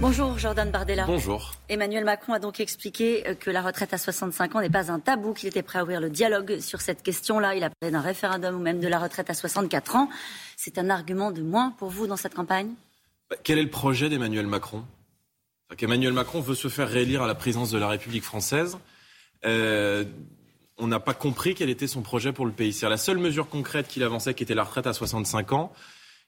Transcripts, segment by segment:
Bonjour Jordan Bardella. Bonjour. Emmanuel Macron a donc expliqué euh, que la retraite à 65 ans n'est pas un tabou, qu'il était prêt à ouvrir le dialogue sur cette question-là. Il a parlé d'un référendum ou même de la retraite à 64 ans. C'est un argument de moins pour vous dans cette campagne? Bah, Quel est le projet d'Emmanuel Macron? Emmanuel Macron veut se faire réélire à la présidence de la République française. Euh, on n'a pas compris quel était son projet pour le pays. C'est la seule mesure concrète qu'il avançait, qui était la retraite à 65 ans.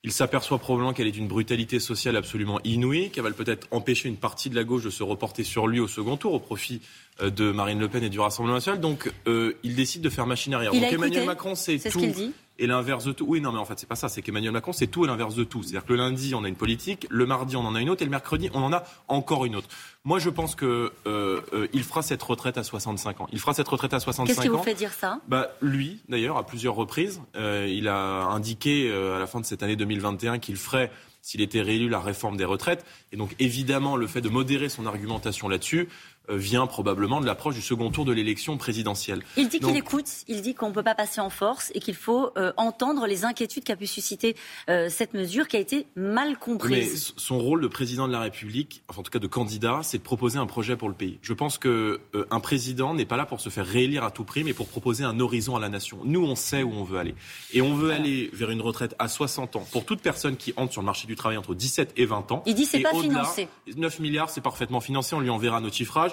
Il s'aperçoit probablement qu'elle est d'une brutalité sociale absolument inouïe, qu'elle va peut-être empêcher une partie de la gauche de se reporter sur lui au second tour au profit euh, de Marine Le Pen et du Rassemblement national. Donc euh, il décide de faire machine arrière. Il Donc Emmanuel Macron, c'est tout. Ce dit et l'inverse de tout. Oui, non, mais en fait, c'est pas ça. C'est qu'Emmanuel Macron, c'est tout et l'inverse de tout. C'est-à-dire que le lundi, on a une politique, le mardi, on en a une autre, et le mercredi, on en a encore une autre. Moi, je pense que euh, euh, il fera cette retraite à 65 ans. Il fera cette retraite à 65 ans. Qu'est-ce qui vous fait dire ça? Bah, lui, d'ailleurs, à plusieurs reprises, euh, il a indiqué à la fin de cette année 2021 qu'il ferait s'il était réélu la réforme des retraites. Et donc évidemment, le fait de modérer son argumentation là-dessus, vient probablement de l'approche du second tour de l'élection présidentielle. Il dit qu'il écoute, il dit qu'on ne peut pas passer en force et qu'il faut euh, entendre les inquiétudes qu'a pu susciter euh, cette mesure qui a été mal comprise. Mais son rôle de président de la République, enfin en tout cas de candidat, c'est de proposer un projet pour le pays. Je pense qu'un un président n'est pas là pour se faire réélire à tout prix, mais pour proposer un horizon à la nation. Nous, on sait où on veut aller. Et on veut aller vers une retraite à 60 ans pour toute personne qui entre sur le marché du travail entre 17 et 20 ans. Il dit c'est pas financé. 9 milliards, c'est parfaitement financé. On lui enverra nos chiffrages.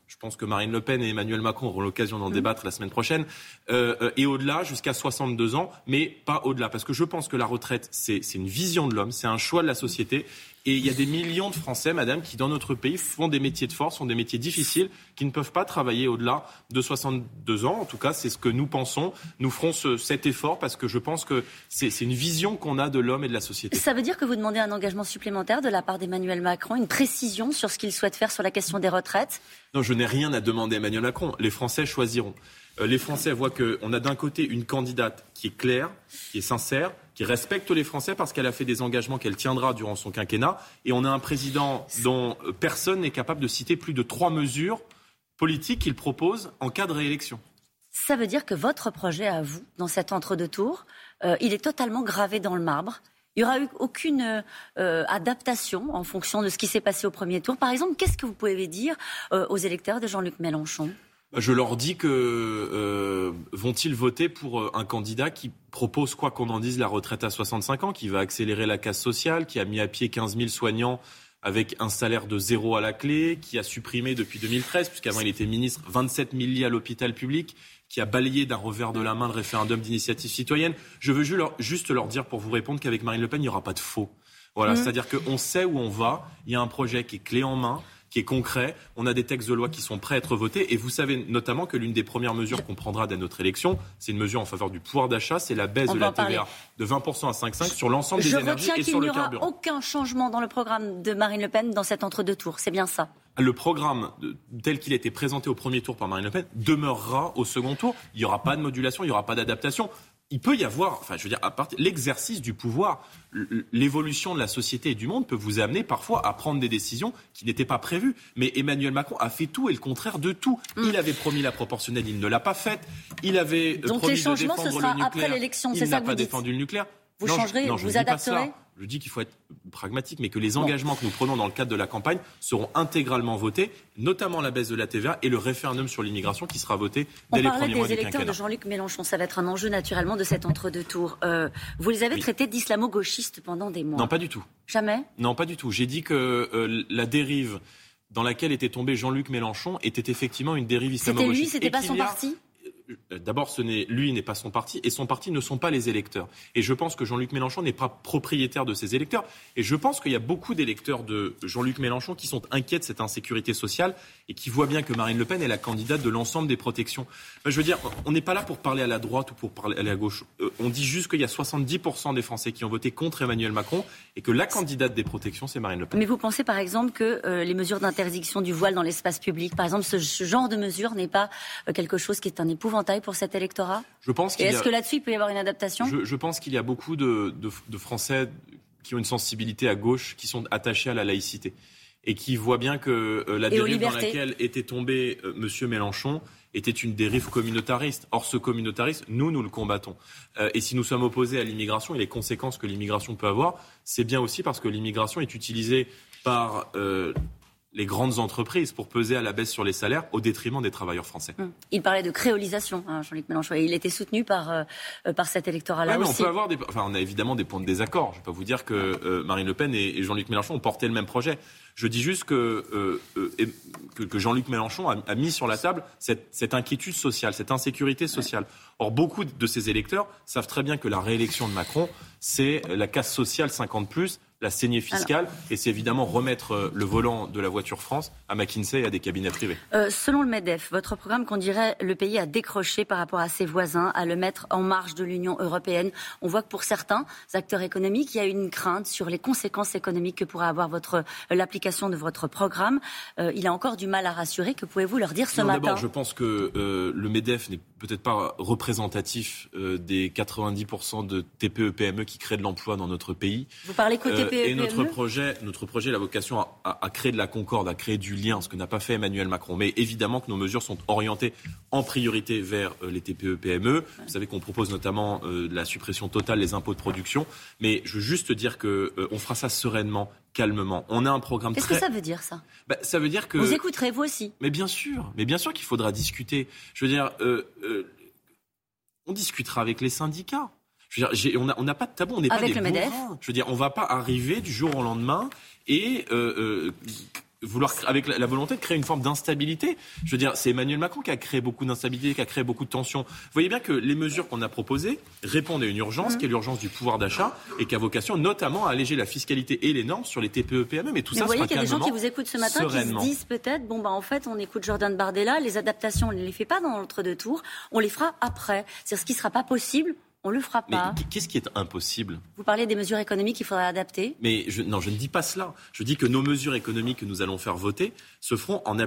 Je pense que Marine Le Pen et Emmanuel Macron auront l'occasion d'en mmh. débattre la semaine prochaine. Euh, euh, et au-delà, jusqu'à 62 ans, mais pas au-delà. Parce que je pense que la retraite, c'est une vision de l'homme, c'est un choix de la société. Et il y a des millions de Français, madame, qui dans notre pays font des métiers de force, font des métiers difficiles, qui ne peuvent pas travailler au-delà de 62 ans. En tout cas, c'est ce que nous pensons. Nous ferons ce, cet effort parce que je pense que c'est une vision qu'on a de l'homme et de la société. Ça veut dire que vous demandez un engagement supplémentaire de la part d'Emmanuel Macron, une précision sur ce qu'il souhaite faire sur la question des retraites? Non, je n'ai rien à demander à Emmanuel Macron. Les Français choisiront. Euh, les Français voient qu'on a d'un côté une candidate qui est claire, qui est sincère, qui respecte les Français parce qu'elle a fait des engagements qu'elle tiendra durant son quinquennat. Et on a un président dont euh, personne n'est capable de citer plus de trois mesures politiques qu'il propose en cas de réélection. Ça veut dire que votre projet à vous, dans cet entre-deux tours, euh, il est totalement gravé dans le marbre. Il n'y aura eu aucune adaptation en fonction de ce qui s'est passé au premier tour. Par exemple, qu'est-ce que vous pouvez dire aux électeurs de Jean-Luc Mélenchon? Je leur dis que euh, vont-ils voter pour euh, un candidat qui propose, quoi qu'on en dise, la retraite à 65 ans, qui va accélérer la casse sociale, qui a mis à pied 15 000 soignants avec un salaire de zéro à la clé, qui a supprimé depuis 2013, puisqu'avant il était ministre, 27 000 lits à l'hôpital public, qui a balayé d'un revers de la main le référendum d'initiative citoyenne. Je veux juste leur dire, pour vous répondre, qu'avec Marine Le Pen, il n'y aura pas de faux. Voilà, mmh. c'est-à-dire qu'on sait où on va, il y a un projet qui est clé en main, qui est concret. On a des textes de loi qui sont prêts à être votés. Et vous savez notamment que l'une des premières mesures qu'on prendra dès notre élection, c'est une mesure en faveur du pouvoir d'achat, c'est la baisse de la TVA de 20% à 5,5 sur l'ensemble des énergies et sur le carburant. Je n'y aura aucun changement dans le programme de Marine Le Pen dans cet entre-deux tours. C'est bien ça le programme tel qu'il a été présenté au premier tour par Marine Le Pen demeurera au second tour. Il n'y aura pas de modulation, il n'y aura pas d'adaptation il peut y avoir, enfin, je veux dire, à partir l'exercice du pouvoir, l'évolution de la société et du monde peut vous amener parfois à prendre des décisions qui n'étaient pas prévues. Mais Emmanuel Macron a fait tout et le contraire de tout. Mm. Il avait promis la proportionnelle, il ne l'a pas faite. Il avait Donc promis les changements, de défendre ce sera le nucléaire. après l'élection, c'est ça Il n'a pas défendu le nucléaire. Vous changerez, vous adapterez je dis qu'il faut être pragmatique, mais que les engagements que nous prenons dans le cadre de la campagne seront intégralement votés, notamment la baisse de la TVA et le référendum sur l'immigration qui sera voté dès les premiers mois des électeurs de Jean-Luc Mélenchon. Ça va être un enjeu naturellement de cet entre-deux tours. Euh, vous les avez traités d'islamo-gauchistes pendant des mois. Non, pas du tout. Jamais Non, pas du tout. J'ai dit que euh, la dérive dans laquelle était tombé Jean-Luc Mélenchon était effectivement une dérive islamo-gauchiste. C'était lui, c'était pas son parti d'abord, ce n'est lui n'est pas son parti et son parti ne sont pas les électeurs. Et je pense que Jean-Luc Mélenchon n'est pas propriétaire de ses électeurs. Et je pense qu'il y a beaucoup d'électeurs de Jean-Luc Mélenchon qui sont inquiets de cette insécurité sociale et qui voient bien que Marine Le Pen est la candidate de l'ensemble des protections. je veux dire, on n'est pas là pour parler à la droite ou pour parler à la gauche. Euh, on dit juste qu'il y a 70% des Français qui ont voté contre Emmanuel Macron et que la candidate des protections, c'est Marine Le Pen. Mais vous pensez par exemple que euh, les mesures d'interdiction du voile dans l'espace public, par exemple, ce, genre de mesure n'est pas quelque chose qui est un pour cet électorat Je pense Et est-ce que là-dessus, il peut y avoir une adaptation je, pense qu'il y a beaucoup de, Français qui ont une sensibilité à gauche, qui sont attachés à la laïcité et qui voient bien que euh, la dérive dans laquelle était tombé euh, M. Mélenchon était une dérive communautariste. Or, ce communautarisme, nous, nous le combattons. Euh, et si nous sommes opposés à l'immigration et les conséquences que l'immigration peut avoir, c'est bien aussi parce que l'immigration est utilisée par euh, les grandes entreprises pour peser à la baisse sur les salaires au détriment des travailleurs français. Hum. Il parlait de créolisation, hein, Jean-Luc Mélenchon, et il était soutenu par, euh, euh, par cet électorat-là On peut avoir des, enfin, on a évidemment des points de désaccord. Je ne vais pas vous dire que euh, Marine Le Pen et, Jean-Luc Mélenchon ont porté le même projet. Je dis juste que, que, Jean-Luc Mélenchon a, mis sur la table cette, cette, inquiétude sociale, cette insécurité sociale. Or, beaucoup de ses électeurs savent très bien que la réélection de Macron, c'est la casse sociale 50 plus la saignée fiscale. et c'est évidemment remettre euh, le volant de la voiture France à McKinsey et à des cabinets privés. Euh, selon le MEDEF, votre programme conduirait le pays à décrocher par rapport à ses voisins, à le mettre en marge de l'Union européenne. On voit que pour certains acteurs économiques, il y a une crainte sur les conséquences économiques que pourrait avoir votre, euh, l'application de votre programme. il a encore du mal à rassurer. Que pouvez-vous leur dire ce matin? D'abord, je pense que le MEDEF n'est peut-être pas représentatif des 90% de TPE-PME e qui créent de l'emploi dans notre pays. Vous parlez côté et notre projet, notre projet a la vocation à, créer de la concorde, à créer du lien, ce que n'a pas fait Emmanuel Macron. Mais évidemment que nos mesures sont orientées en priorité vers euh, les TPE-PME. E. Vous savez qu'on propose notamment euh, la suppression totale des impôts de production. Mais je veux juste dire qu'on euh, fera ça sereinement, calmement. On a un programme Qu'est-ce que ça veut dire ça? Bah, Ça veut dire que vous écouterez vous aussi. Mais bien sûr, mais bien sûr qu'il faudra discuter. Je veux dire, on discutera avec les syndicats. Je veux dire, on n'a pas de tabou, on n'est pas des le Je veux dire, on ne va pas arriver du jour au lendemain et euh, euh, vouloir, avec la, volonté de créer une forme d'instabilité. Je veux dire, c'est Emmanuel Macron qui a créé beaucoup d'instabilité, qui a créé beaucoup de tensions. Vous voyez bien que les mesures qu'on a proposées répondent à une urgence, qui est l'urgence du pouvoir d'achat, et qui a vocation notamment à alléger la fiscalité et les normes sur les TPE-PME. Mais tout ça, vous voyez qu'il y a des gens qui vous écoutent ce matin qui se disent peut-être, bon, bah, en fait, on écoute Jordan Bardella, les adaptations, on ne les fait pas dans l'entre-deux tours, on les fera après. C'est ce qui ne sera pas possible on le fera pas. Mais qu'est-ce qui est impossible? Vous parlez des mesures économiques qu'il faudrait adapter? Mais je, non, je ne dis pas cela. Je dis que nos mesures économiques que nous allons faire voter se feront en, en,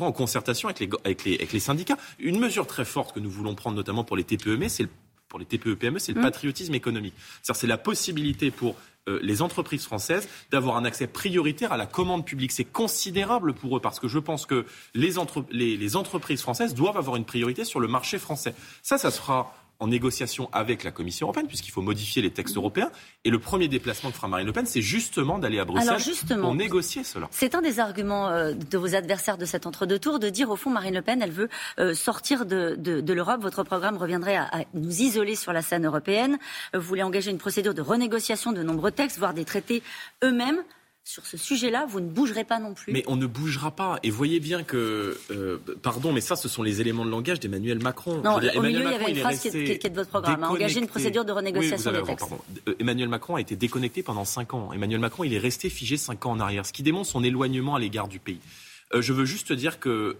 en concertation avec les, avec, les, avec les syndicats. Une mesure très forte que nous voulons prendre notamment pour les TPE, c'est pour les TPE-PME, c'est le mmh. patriotisme économique. C'est la possibilité pour euh, les entreprises françaises d'avoir un accès prioritaire à la commande publique. C'est considérable pour eux parce que je pense que les, les, les entreprises françaises doivent avoir une priorité sur le marché français. Ça, ça sera en négociation avec la Commission européenne, puisqu'il faut modifier les textes européens. Et le premier déplacement que fera Marine Le Pen, c'est justement d'aller à Bruxelles pour négocier cela. C'est un des arguments euh, de vos adversaires de cet entre-deux tours, de dire au fond, Marine Le Pen, elle veut euh, sortir de, de, l'Europe. Votre programme reviendrait à, à, nous isoler sur la scène européenne. Vous voulez engager une procédure de renégociation de nombreux textes, voire des traités eux-mêmes sur ce sujet-là, vous ne bougerez pas non plus. Mais on ne bougera pas. Et voyez bien que, euh, pardon, mais ça, ce sont les éléments de langage d'Emmanuel Macron. Non, au milieu, il y avait une phrase qui est, de votre programme, hein, engager une procédure de renégociation des textes. Euh, Emmanuel Macron a été déconnecté pendant 5 ans. Emmanuel Macron, il est resté figé 5 ans en arrière, ce qui démontre son éloignement à l'égard du pays. Euh, je veux juste dire que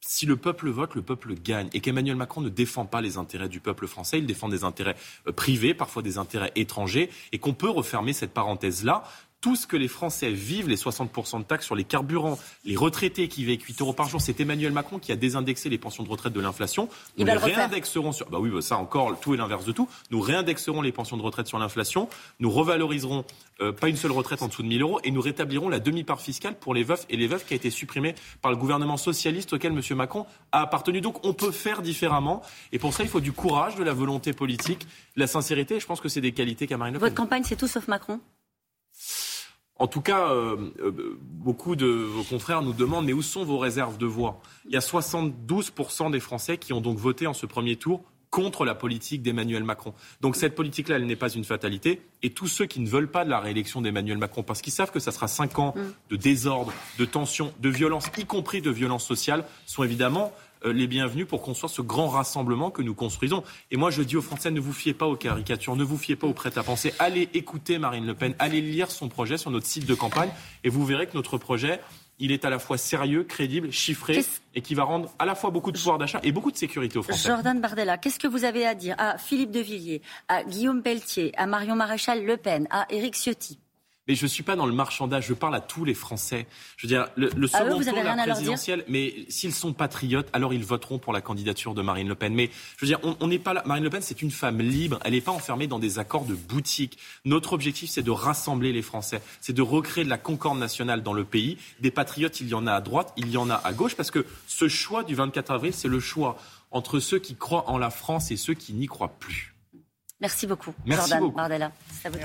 si le peuple vote, le peuple gagne. Et qu'Emmanuel Macron ne défend pas les intérêts du peuple français, il défend des intérêts privés, parfois des intérêts étrangers, et qu'on peut refermer cette parenthèse-là tout ce que les Français vivent, les 60% de taxes sur les carburants, les retraités qui vivent 8 euros par jour, c'est Emmanuel Macron qui a désindexé les pensions de retraite de l'inflation. Nous les réindexerons sur. Bah oui, bah ça encore, tout est l'inverse de tout. Nous réindexerons les pensions de retraite sur l'inflation. Nous revaloriserons euh, pas une seule retraite en dessous de 1000 euros et nous rétablirons la demi-part fiscale pour les veufs et les veuves qui a été supprimée par le gouvernement socialiste auquel M. Macron a appartenu. Donc on peut faire différemment et pour ça il faut du courage, de la volonté politique, la sincérité. je pense que c'est des qualités qu'a Marine Le Pen. Votre campagne, c'est tout sauf Macron? En tout cas, euh, euh, beaucoup de vos confrères nous demandent mais où sont vos réserves de voix? Il y a 72% des Français qui ont donc voté en ce premier tour contre la politique d'Emmanuel Macron. Donc cette politique-là, elle n'est pas une fatalité. Et tous ceux qui ne veulent pas de la réélection d'Emmanuel Macron, parce qu'ils savent que ça sera cinq ans mm. de désordre, de tension, de violence, y compris de violence sociale, sont évidemment les bienvenus pour construire ce grand rassemblement que nous construisons. Et moi, je dis aux Français, ne vous fiez pas aux caricatures, ne vous fiez pas aux prêts-à-penser. Allez écouter Marine Le Pen, allez lire son projet sur notre site de campagne et vous verrez que notre projet, il est à la fois sérieux, crédible, chiffré et qui va rendre à la fois beaucoup de pouvoir d'achat et beaucoup de sécurité aux Français. Jordan Bardella, qu'est-ce que vous avez à dire à Philippe de Villiers, à Guillaume Pelletier, à Marion Maréchal Le Pen, à Éric Ciotti? Mais je ne suis pas dans le marchandage, je parle à tous les Français. Je veux dire, le, le second tour de la présidentielle, mais s'ils sont patriotes, alors ils voteront pour la candidature de Marine Le Pen. Mais je veux dire, on n'est pas là. Marine Le Pen, c'est une femme libre, elle n'est pas enfermée dans des accords de boutique. Notre objectif, c'est de rassembler les Français, c'est de recréer de la concorde nationale dans le pays. Des patriotes, il y en a à droite, il y en a à gauche, parce que ce choix du 24 avril, c'est le choix entre ceux qui croient en la France et ceux qui n'y croient plus. Merci beaucoup, Merci Jordan beaucoup. Bardella.